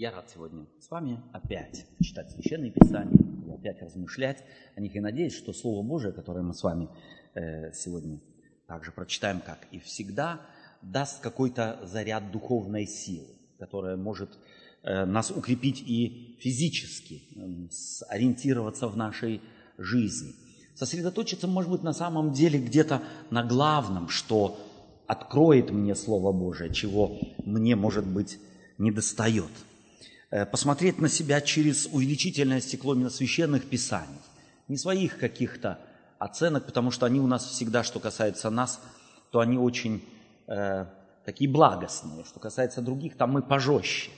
Я рад сегодня с вами опять читать Священные Писания и опять размышлять о них. И надеюсь, что Слово Божие, которое мы с вами э, сегодня также прочитаем, как и всегда, даст какой-то заряд духовной силы, которая может э, нас укрепить и физически, э, ориентироваться в нашей жизни. Сосредоточиться, может быть, на самом деле где-то на главном, что откроет мне Слово Божие, чего мне, может быть, не достает – посмотреть на себя через увеличительное стекло именно священных писаний, не своих каких-то оценок, потому что они у нас всегда, что касается нас, то они очень э, такие благостные. Что касается других, там мы пожестче.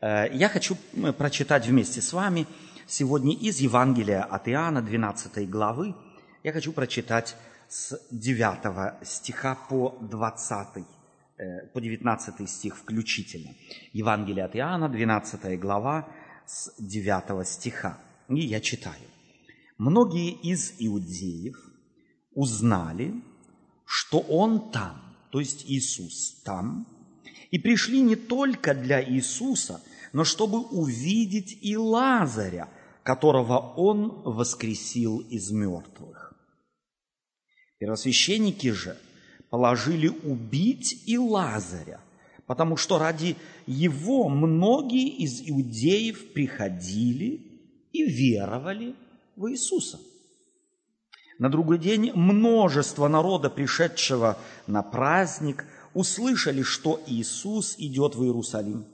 Э, я хочу прочитать вместе с вами сегодня из Евангелия от Иоанна, 12 главы. Я хочу прочитать с 9 стиха по 20 Э, по 19 стих включительно. Евангелие от Иоанна, 12 глава, с 9 стиха. И я читаю. «Многие из иудеев узнали, что Он там, то есть Иисус там, и пришли не только для Иисуса, но чтобы увидеть и Лазаря, которого Он воскресил из мертвых. Первосвященники же – положили убить и Лазаря, потому что ради его многие из иудеев приходили и веровали в Иисуса. На другой день множество народа, пришедшего на праздник, услышали, что Иисус идет в Иерусалим.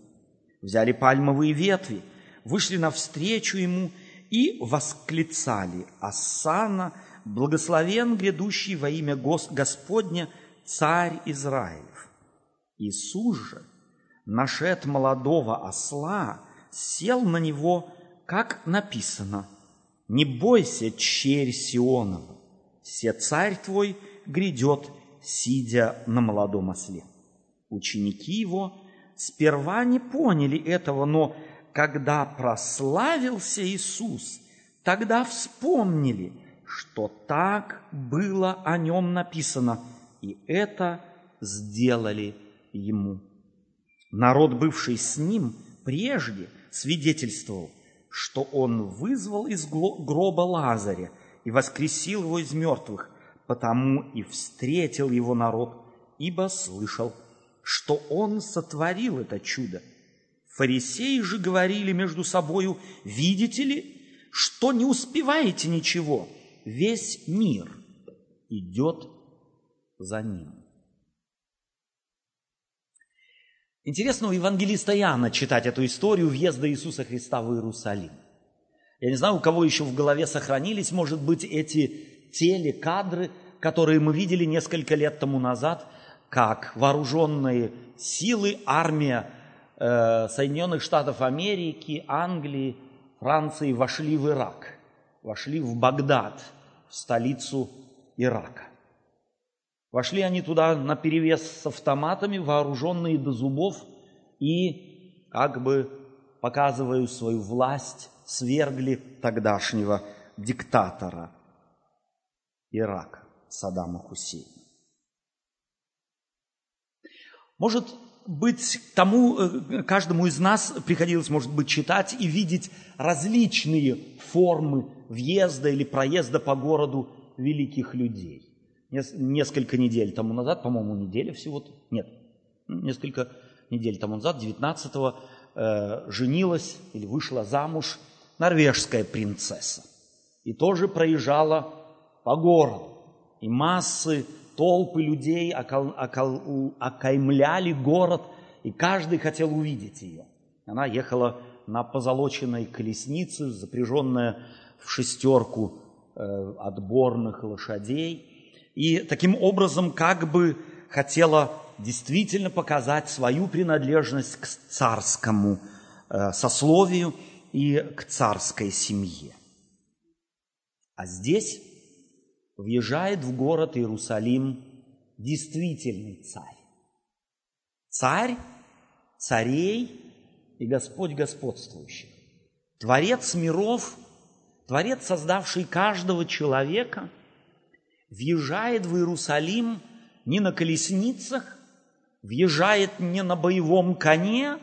Взяли пальмовые ветви, вышли навстречу Ему и восклицали «Ассана, благословен грядущий во имя Господня, царь Израилев. Иисус же, нашед молодого осла, сел на него, как написано, «Не бойся, черь Сионова, все царь твой грядет, сидя на молодом осле». Ученики его сперва не поняли этого, но когда прославился Иисус, тогда вспомнили, что так было о нем написано – и это сделали ему. Народ, бывший с ним прежде, свидетельствовал, что он вызвал из гроба Лазаря и воскресил его из мертвых, потому и встретил его народ, ибо слышал, что он сотворил это чудо. Фарисеи же говорили между собою, видите ли, что не успеваете ничего, весь мир идет за ним. Интересно у евангелиста Иоанна читать эту историю въезда Иисуса Христа в Иерусалим. Я не знаю, у кого еще в голове сохранились, может быть, эти телекадры, которые мы видели несколько лет тому назад, как вооруженные силы, армия э, Соединенных Штатов Америки, Англии, Франции вошли в Ирак, вошли в Багдад, в столицу Ирака. Вошли они туда на перевес с автоматами, вооруженные до зубов, и, как бы показывая свою власть, свергли тогдашнего диктатора Ирака Саддама Хусейна. Может быть, тому, э, каждому из нас приходилось, может быть, читать и видеть различные формы въезда или проезда по городу великих людей несколько недель тому назад, по-моему, неделя всего-то, нет, несколько недель тому назад, 19-го, э, женилась или вышла замуж норвежская принцесса. И тоже проезжала по городу. И массы, толпы людей окол, окол, окаймляли город, и каждый хотел увидеть ее. Она ехала на позолоченной колеснице, запряженная в шестерку э, отборных лошадей – и таким образом как бы хотела действительно показать свою принадлежность к царскому э, сословию и к царской семье. А здесь въезжает в город Иерусалим действительный царь. Царь царей и Господь господствующих. Творец миров, Творец, создавший каждого человека – въезжает в Иерусалим не на колесницах, въезжает не на боевом коне,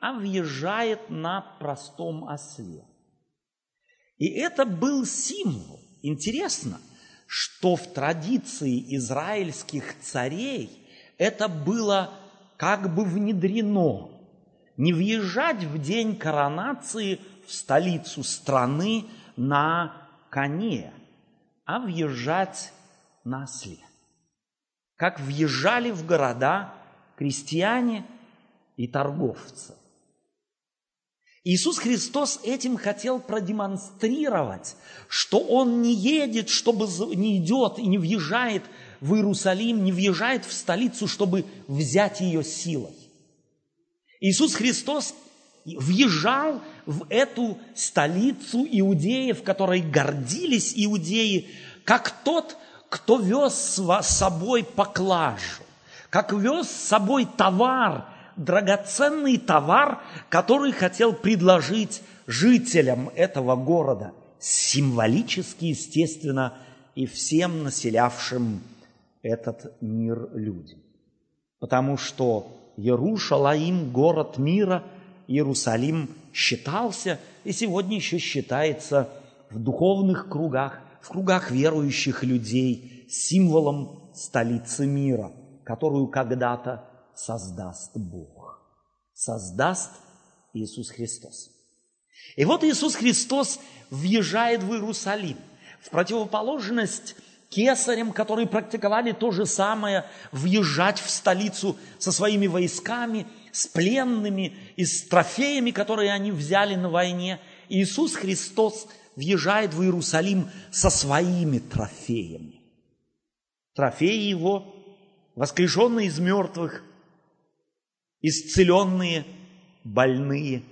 а въезжает на простом осле. И это был символ. Интересно, что в традиции израильских царей это было как бы внедрено. Не въезжать в день коронации в столицу страны на коне, а въезжать на осле. Как въезжали в города крестьяне и торговцы. Иисус Христос этим хотел продемонстрировать, что Он не едет, чтобы не идет и не въезжает в Иерусалим, не въезжает в столицу, чтобы взять ее силой. Иисус Христос въезжал в эту столицу иудеев, которой гордились иудеи, как тот, кто вез с собой поклажу, как вез с собой товар, драгоценный товар, который хотел предложить жителям этого города, символически, естественно, и всем населявшим этот мир людям. Потому что Иерушалаим, город мира, Иерусалим считался и сегодня еще считается в духовных кругах, в кругах верующих людей символом столицы мира, которую когда-то создаст Бог. Создаст Иисус Христос. И вот Иисус Христос въезжает в Иерусалим. В противоположность кесарям, которые практиковали то же самое, въезжать в столицу со своими войсками, с пленными и с трофеями, которые они взяли на войне. Иисус Христос въезжает в Иерусалим со своими трофеями. Трофеи его, воскрешенные из мертвых, исцеленные, больные,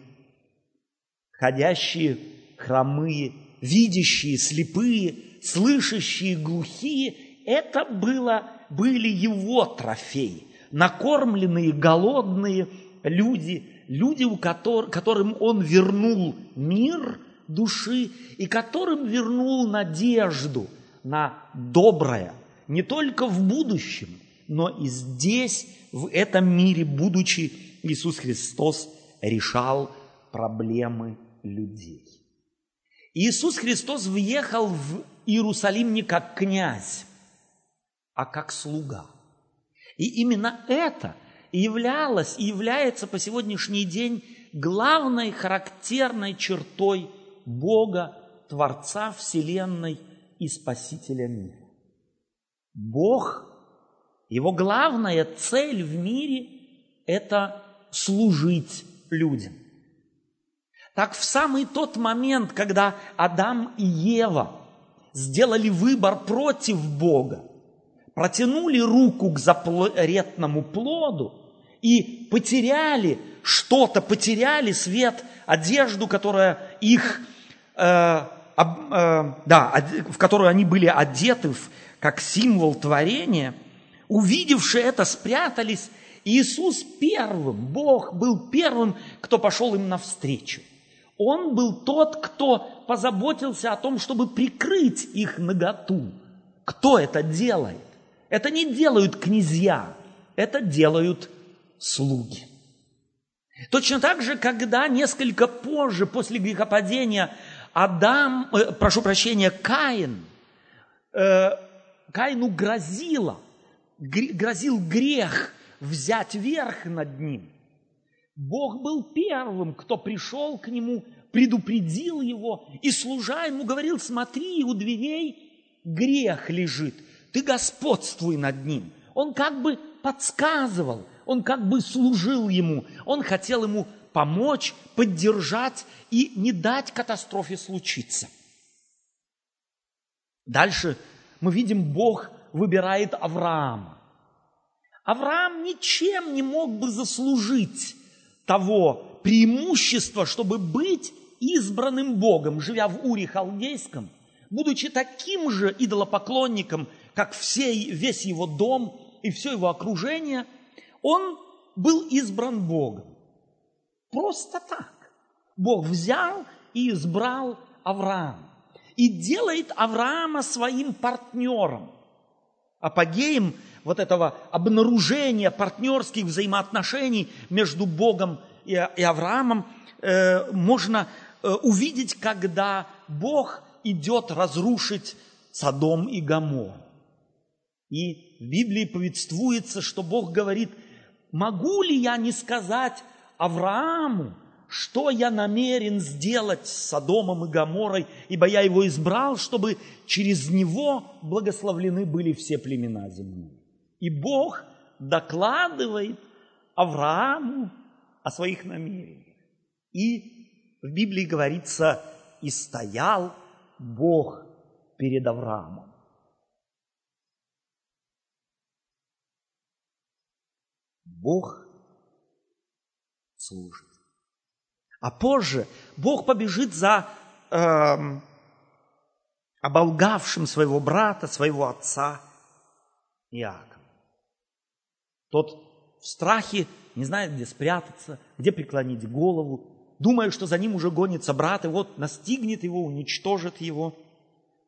ходящие, хромые, видящие, слепые, слышащие, глухие, это было, были его трофеи. Накормленные, голодные люди, люди, у которых, которым он вернул мир души и которым вернул надежду на доброе, не только в будущем, но и здесь, в этом мире, будучи Иисус Христос, решал проблемы людей. Иисус Христос въехал в Иерусалим не как князь, а как слуга. И именно это являлось и является по сегодняшний день главной характерной чертой Бога, Творца Вселенной и Спасителя мира. Бог его главная цель в мире – это служить людям. Так в самый тот момент, когда Адам и Ева сделали выбор против Бога, протянули руку к запретному плоду и потеряли что-то, потеряли свет, одежду, которая их, да, в которую они были одеты как символ творения – увидевшие это, спрятались. Иисус первым, Бог был первым, кто пошел им навстречу. Он был тот, кто позаботился о том, чтобы прикрыть их наготу. Кто это делает? Это не делают князья, это делают слуги. Точно так же, когда несколько позже, после грехопадения, Адам, э, прошу прощения, Каин, э, Каину грозило, грозил грех взять верх над ним. Бог был первым, кто пришел к нему, предупредил его и, служа ему, говорил, смотри, у дверей грех лежит, ты господствуй над ним. Он как бы подсказывал, он как бы служил ему, он хотел ему помочь, поддержать и не дать катастрофе случиться. Дальше мы видим, Бог выбирает Авраама. Авраам ничем не мог бы заслужить того преимущества, чтобы быть избранным Богом, живя в Уре Халдейском, будучи таким же идолопоклонником, как все, весь его дом и все его окружение, он был избран Богом. Просто так. Бог взял и избрал Авраама. И делает Авраама своим партнером апогеем вот этого обнаружения партнерских взаимоотношений между Богом и, Авраамом э, можно э, увидеть, когда Бог идет разрушить Содом и Гомор. И в Библии повествуется, что Бог говорит, могу ли я не сказать Аврааму, что я намерен сделать с Содомом и Гоморой, ибо я его избрал, чтобы через него благословлены были все племена земные. И Бог докладывает Аврааму о своих намерениях. И в Библии говорится, и стоял Бог перед Авраамом. Бог служит. А позже Бог побежит за э, оболгавшим своего брата, своего отца Иакова. Тот в страхе не знает, где спрятаться, где преклонить голову, думая, что за ним уже гонится брат, и вот настигнет его, уничтожит его.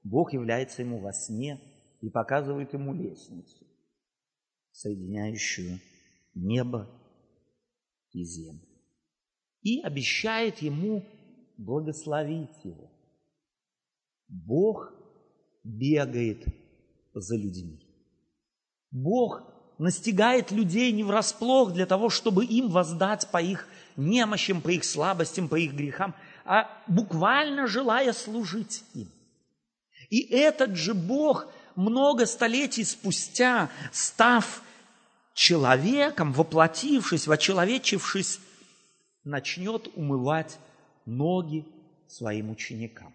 Бог является ему во сне и показывает ему лестницу, соединяющую небо и землю. И обещает ему благословить его. Бог бегает за людьми. Бог настигает людей не врасплох для того, чтобы им воздать по их немощам, по их слабостям, по их грехам, а буквально желая служить им. И этот же Бог много столетий спустя, став человеком, воплотившись, вочеловечившись, начнет умывать ноги своим ученикам.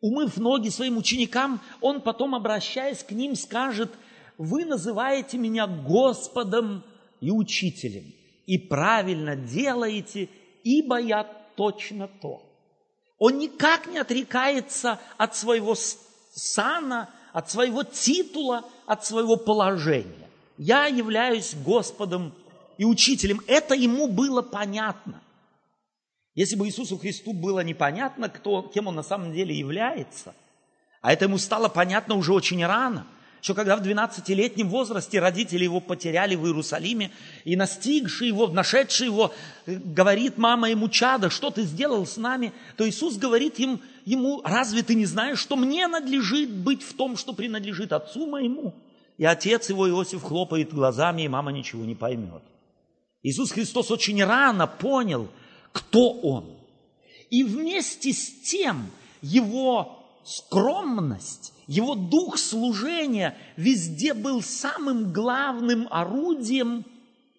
Умыв ноги своим ученикам, он потом, обращаясь к ним, скажет, вы называете меня Господом и Учителем, и правильно делаете, ибо я точно то. Он никак не отрекается от своего сана, от своего титула, от своего положения. Я являюсь Господом и Учителем. Это ему было понятно. Если бы Иисусу Христу было непонятно, кто, кем он на самом деле является, а это ему стало понятно уже очень рано – еще когда в 12-летнем возрасте родители его потеряли в Иерусалиме, и настигший его, нашедший его, говорит мама ему, чада, что ты сделал с нами, то Иисус говорит им, ему, разве ты не знаешь, что мне надлежит быть в том, что принадлежит отцу моему? И отец его, Иосиф, хлопает глазами, и мама ничего не поймет. Иисус Христос очень рано понял, кто Он. И вместе с тем его скромность, его дух служения везде был самым главным орудием,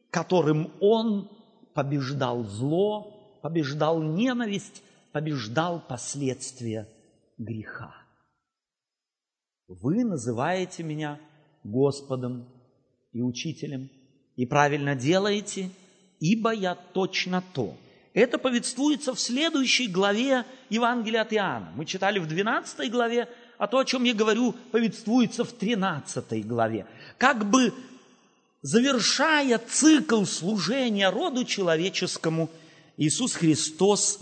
которым он побеждал зло, побеждал ненависть, побеждал последствия греха. Вы называете меня Господом и Учителем, и правильно делаете, ибо я точно то – это повествуется в следующей главе Евангелия от Иоанна. Мы читали в 12 главе, а то, о чем я говорю, повествуется в 13 главе. Как бы завершая цикл служения роду человеческому, Иисус Христос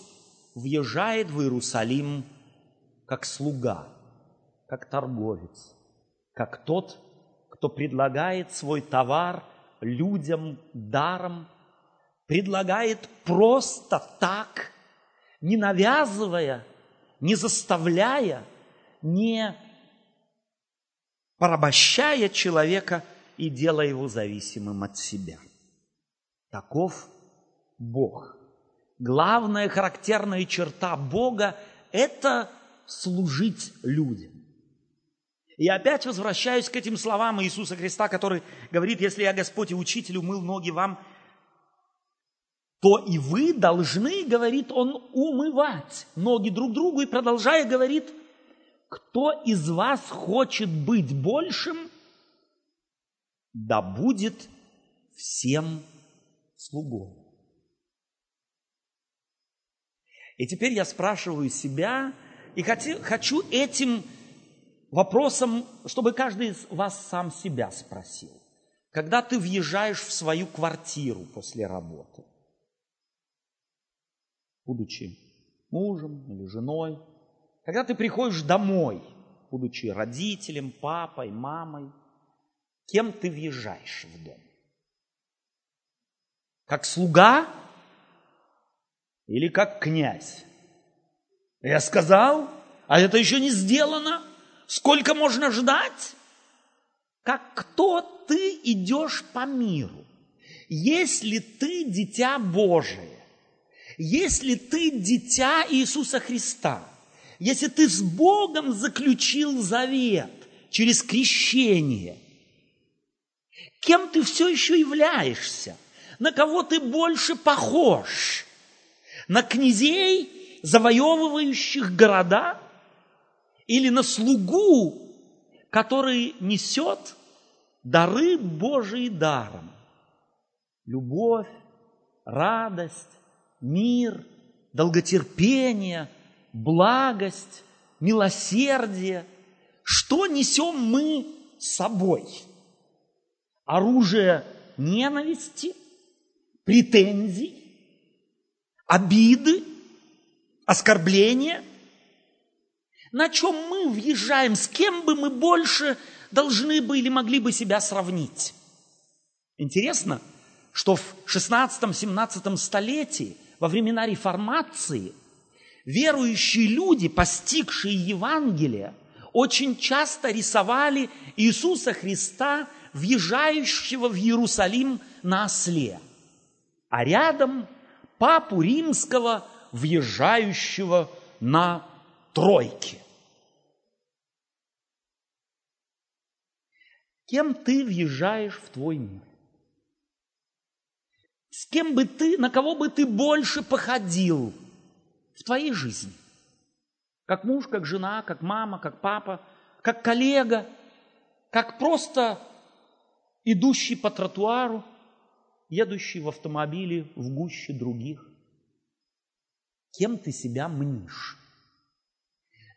въезжает в Иерусалим как слуга, как торговец, как тот, кто предлагает свой товар людям даром – предлагает просто так, не навязывая, не заставляя, не порабощая человека и делая его зависимым от себя. Таков Бог. Главная характерная черта Бога – это служить людям. И опять возвращаюсь к этим словам Иисуса Христа, который говорит, если я Господь и Учитель умыл ноги вам, то и вы должны, говорит он, умывать ноги друг другу. И продолжая говорит, кто из вас хочет быть большим, да будет всем слугой. И теперь я спрашиваю себя, и хочу этим вопросом, чтобы каждый из вас сам себя спросил. Когда ты въезжаешь в свою квартиру после работы – будучи мужем или женой, когда ты приходишь домой, будучи родителем, папой, мамой, кем ты въезжаешь в дом? Как слуга Или как князь. Я сказал, а это еще не сделано. Сколько можно ждать? Как кто ты идешь по миру? Если ты дитя Божие, если ты дитя Иисуса Христа, если ты с Богом заключил завет через крещение, кем ты все еще являешься? На кого ты больше похож? На князей, завоевывающих города? Или на слугу, который несет дары Божии даром? Любовь, радость, мир, долготерпение, благость, милосердие. Что несем мы с собой? Оружие ненависти, претензий, обиды, оскорбления? На чем мы въезжаем? С кем бы мы больше должны бы или могли бы себя сравнить? Интересно, что в 16-17 столетии во времена реформации верующие люди, постигшие Евангелие, очень часто рисовали Иисуса Христа, въезжающего в Иерусалим на осле, а рядом папу римского, въезжающего на тройке. Кем ты въезжаешь в твой мир? С кем бы ты, на кого бы ты больше походил в твоей жизни? Как муж, как жена, как мама, как папа, как коллега, как просто идущий по тротуару, едущий в автомобиле в гуще других. Кем ты себя мнишь?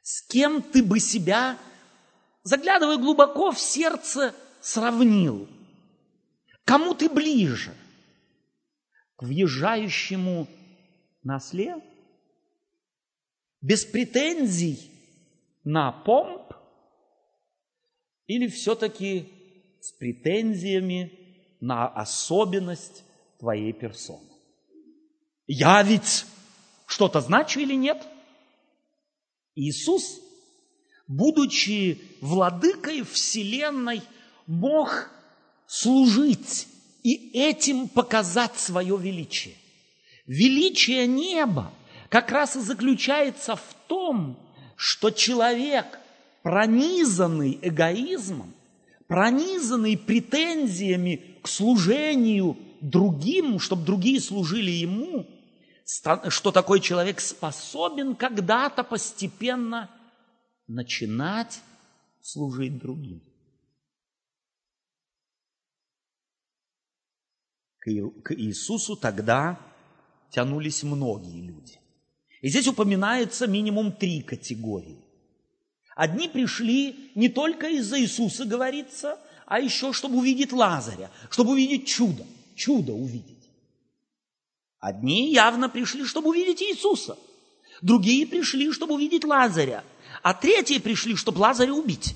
С кем ты бы себя, заглядывая глубоко в сердце, сравнил? Кому ты ближе – к въезжающему на осле, без претензий на помп, или все-таки с претензиями на особенность твоей персоны? Я ведь что-то значу или нет? Иисус, будучи владыкой Вселенной, мог служить и этим показать свое величие. Величие неба как раз и заключается в том, что человек, пронизанный эгоизмом, пронизанный претензиями к служению другим, чтобы другие служили ему, что такой человек способен когда-то постепенно начинать служить другим. к Иисусу тогда тянулись многие люди. И здесь упоминается минимум три категории. Одни пришли не только из-за Иисуса, говорится, а еще, чтобы увидеть Лазаря, чтобы увидеть чудо, чудо увидеть. Одни явно пришли, чтобы увидеть Иисуса, другие пришли, чтобы увидеть Лазаря, а третьи пришли, чтобы Лазаря убить.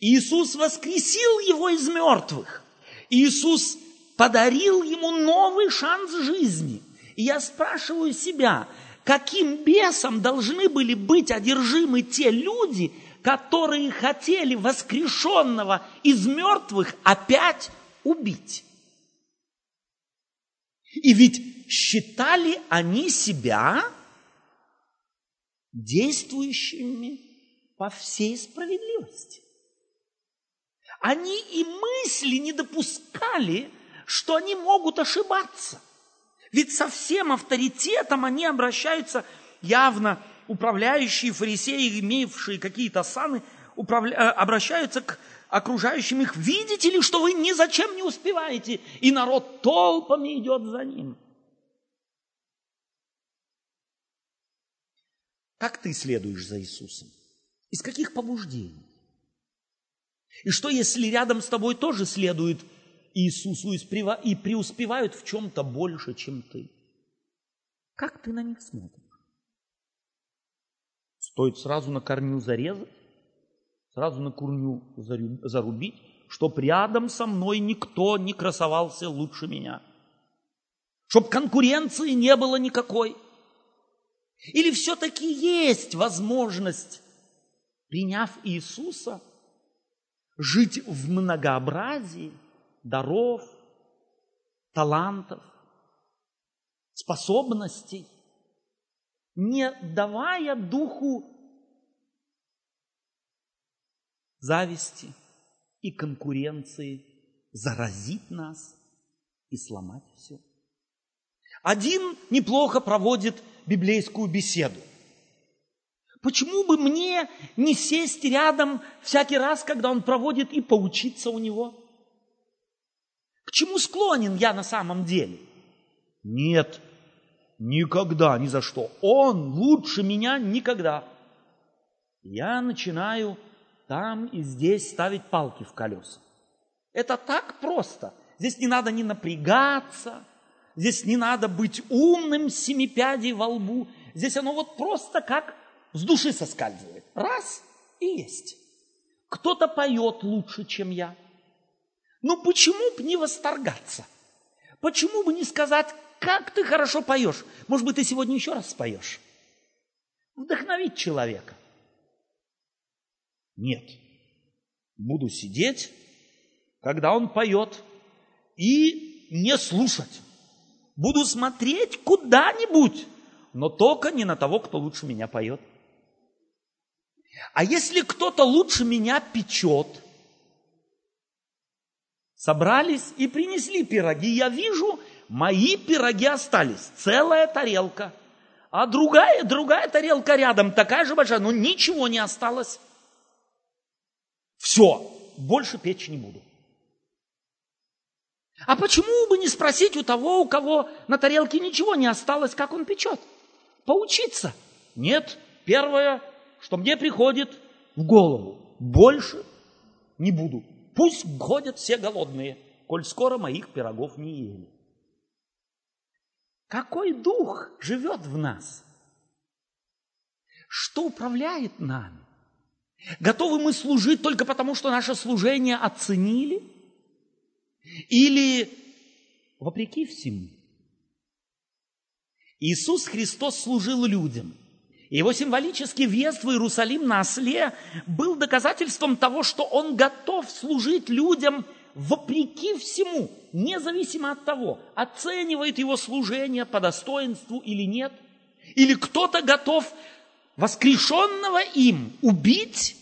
Иисус воскресил его из мертвых. Иисус подарил ему новый шанс жизни. И я спрашиваю себя, каким бесом должны были быть одержимы те люди, которые хотели воскрешенного из мертвых опять убить. И ведь считали они себя действующими по всей справедливости. Они и мысли не допускали, что они могут ошибаться. Ведь со всем авторитетом они обращаются явно управляющие фарисеи, имевшие какие-то саны, управля... Э, обращаются к окружающим их. Видите ли, что вы ни зачем не успеваете, и народ толпами идет за ним. Как ты следуешь за Иисусом? Из каких побуждений? И что, если рядом с тобой тоже следует Иисусу и преуспевают в чем-то больше, чем ты? Как ты на них смотришь? Стоит сразу на корню зарезать, сразу на корню зарубить, чтоб рядом со мной никто не красовался лучше меня. Чтобы конкуренции не было никакой. Или все-таки есть возможность, приняв Иисуса, жить в многообразии даров, талантов, способностей, не давая духу зависти и конкуренции заразить нас и сломать все. Один неплохо проводит библейскую беседу. Почему бы мне не сесть рядом всякий раз, когда он проводит, и поучиться у него? К чему склонен я на самом деле? Нет, никогда, ни за что. Он лучше меня никогда. Я начинаю там и здесь ставить палки в колеса. Это так просто. Здесь не надо ни напрягаться, здесь не надо быть умным с семи пядей во лбу. Здесь оно вот просто как с души соскальзывает. Раз и есть. Кто-то поет лучше, чем я. Ну почему бы не восторгаться? Почему бы не сказать, как ты хорошо поешь? Может быть, ты сегодня еще раз споешь? Вдохновить человека. Нет. Буду сидеть, когда он поет, и не слушать. Буду смотреть куда-нибудь, но только не на того, кто лучше меня поет. А если кто-то лучше меня печет, собрались и принесли пироги, я вижу, мои пироги остались, целая тарелка, а другая, другая тарелка рядом, такая же большая, но ничего не осталось. Все, больше печь не буду. А почему бы не спросить у того, у кого на тарелке ничего не осталось, как он печет? Поучиться? Нет, первое, что мне приходит в голову, больше не буду. Пусть ходят все голодные, коль скоро моих пирогов не ели. Какой дух живет в нас? Что управляет нами? Готовы мы служить только потому, что наше служение оценили? Или вопреки всему? Иисус Христос служил людям. Его символический въезд в Иерусалим на осле был доказательством того, что он готов служить людям вопреки всему, независимо от того, оценивает его служение по достоинству или нет. Или кто-то готов воскрешенного им убить?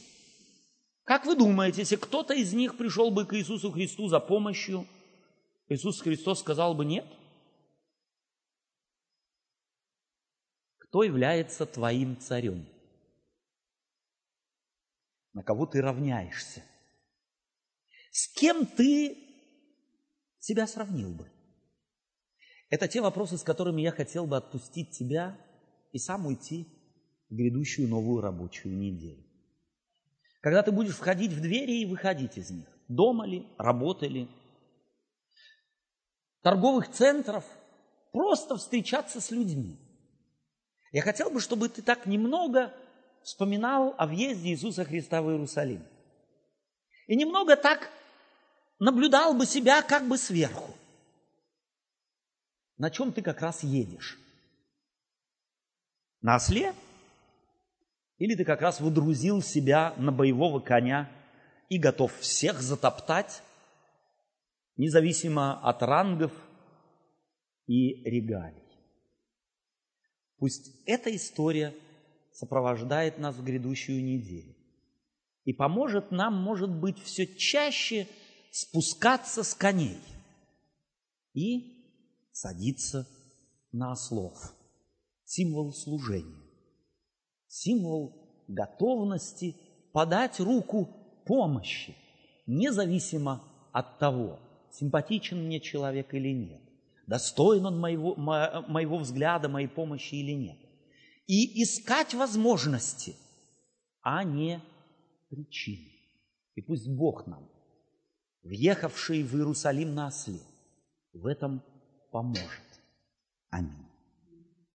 Как вы думаете, если кто-то из них пришел бы к Иисусу Христу за помощью, Иисус Христос сказал бы нет? Кто является твоим царем? На кого ты равняешься? С кем ты себя сравнил бы? Это те вопросы, с которыми я хотел бы отпустить тебя и сам уйти в грядущую новую рабочую неделю. Когда ты будешь входить в двери и выходить из них, дома ли, работали, торговых центров, просто встречаться с людьми. Я хотел бы, чтобы ты так немного вспоминал о въезде Иисуса Христа в Иерусалим. И немного так наблюдал бы себя как бы сверху. На чем ты как раз едешь? На осле или ты как раз выдрузил себя на боевого коня и готов всех затоптать, независимо от рангов и регалий. Пусть эта история сопровождает нас в грядущую неделю и поможет нам, может быть, все чаще спускаться с коней и садиться на ослов. Символ служения символ готовности подать руку помощи, независимо от того, симпатичен мне человек или нет, достоин он моего, моего взгляда, моей помощи или нет. И искать возможности, а не причины. И пусть Бог нам, въехавший в Иерусалим на осле, в этом поможет. Аминь.